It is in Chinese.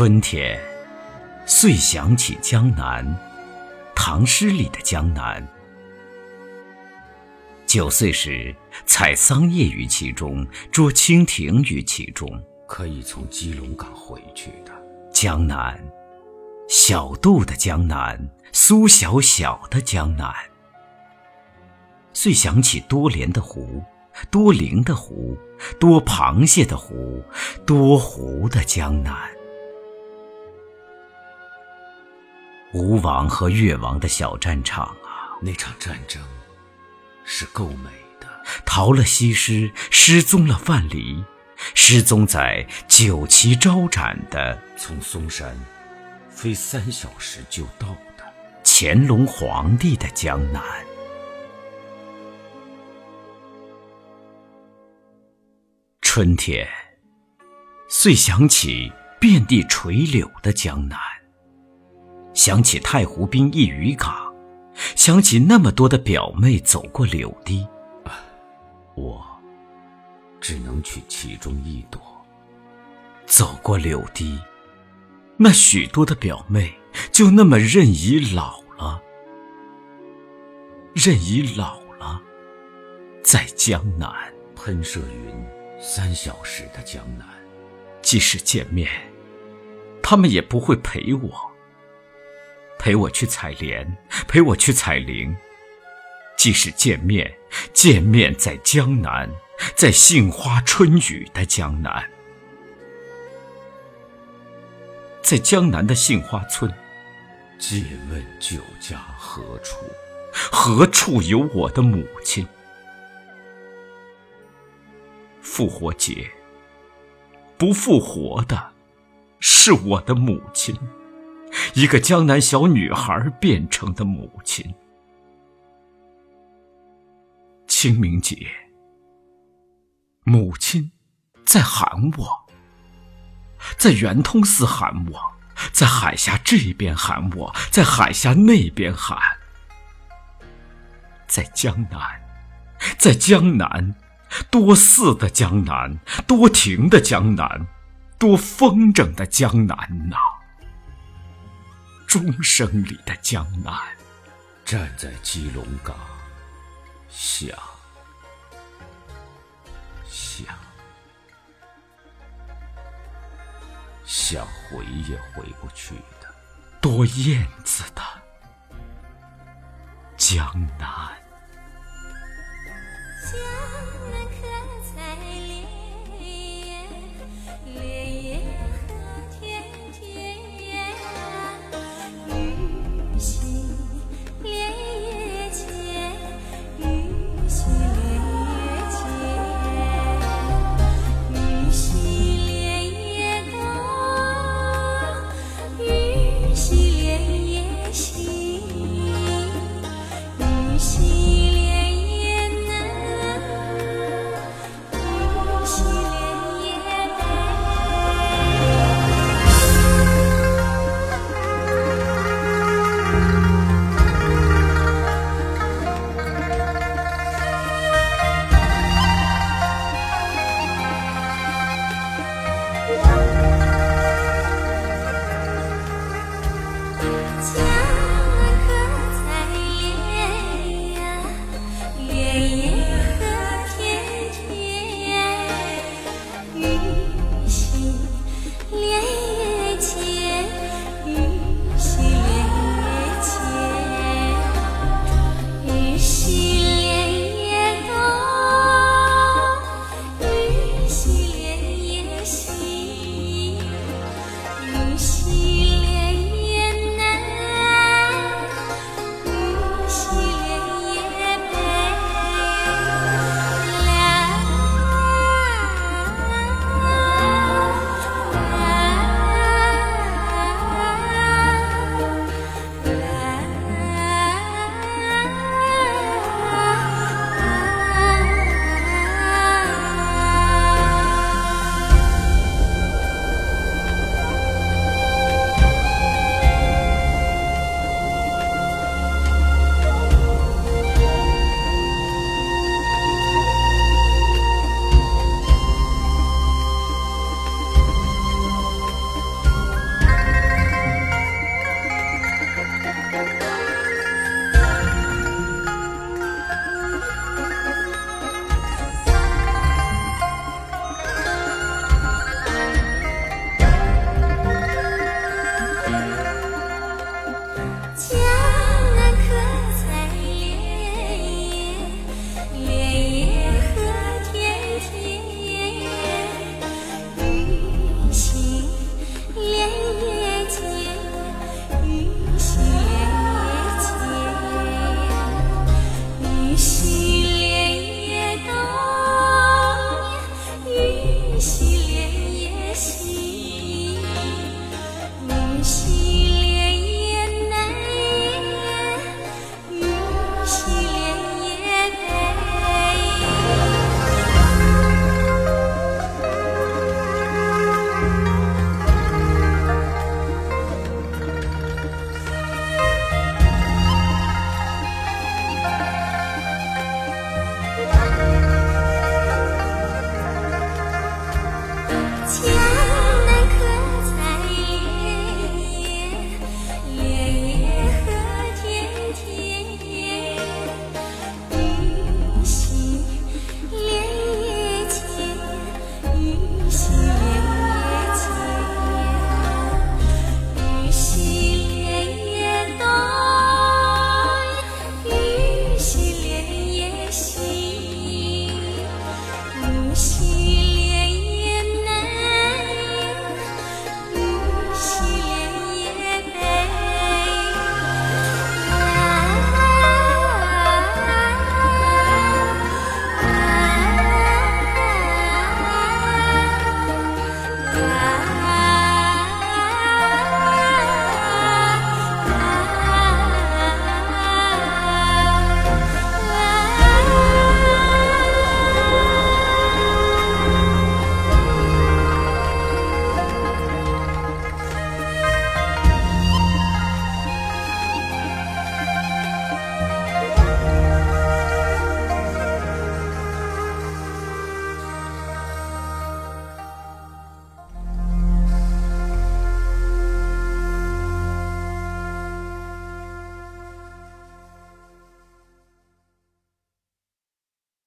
春天，遂想起江南，唐诗里的江南。九岁时，采桑叶于其中，捉蜻蜓于其中。可以从基隆港回去的江南，小杜的江南，苏小小的江南。遂想起多莲的湖，多灵的湖，多螃蟹的湖，多湖的江南。吴王和越王的小战场啊，那场战争是够美的。逃了西施，失踪了范蠡，失踪在酒旗招展的从嵩山飞三小时就到的乾隆皇帝的江南。春天，遂想起遍地垂柳的江南，想起太湖滨一渔港，想起那么多的表妹走过柳堤，我只能取其中一朵。走过柳堤，那许多的表妹就那么任已老了，任已老了，在江南喷射云。三小时的江南，即使见面，他们也不会陪我，陪我去采莲，陪我去采菱。即使见面，见面在江南，在杏花春雨的江南，在江南的杏花村。借问酒家何处？何处有我的母亲？复活节，不复活的是我的母亲，一个江南小女孩变成的母亲。清明节，母亲在喊我，在圆通寺喊我，在海峡这边喊我，在海峡那边喊，在江南，在江南。多寺的江南，多亭的江南，多风筝的江南呐！钟声里的江南，站在基隆港，想，想，想回也回不去的，多燕子的江南。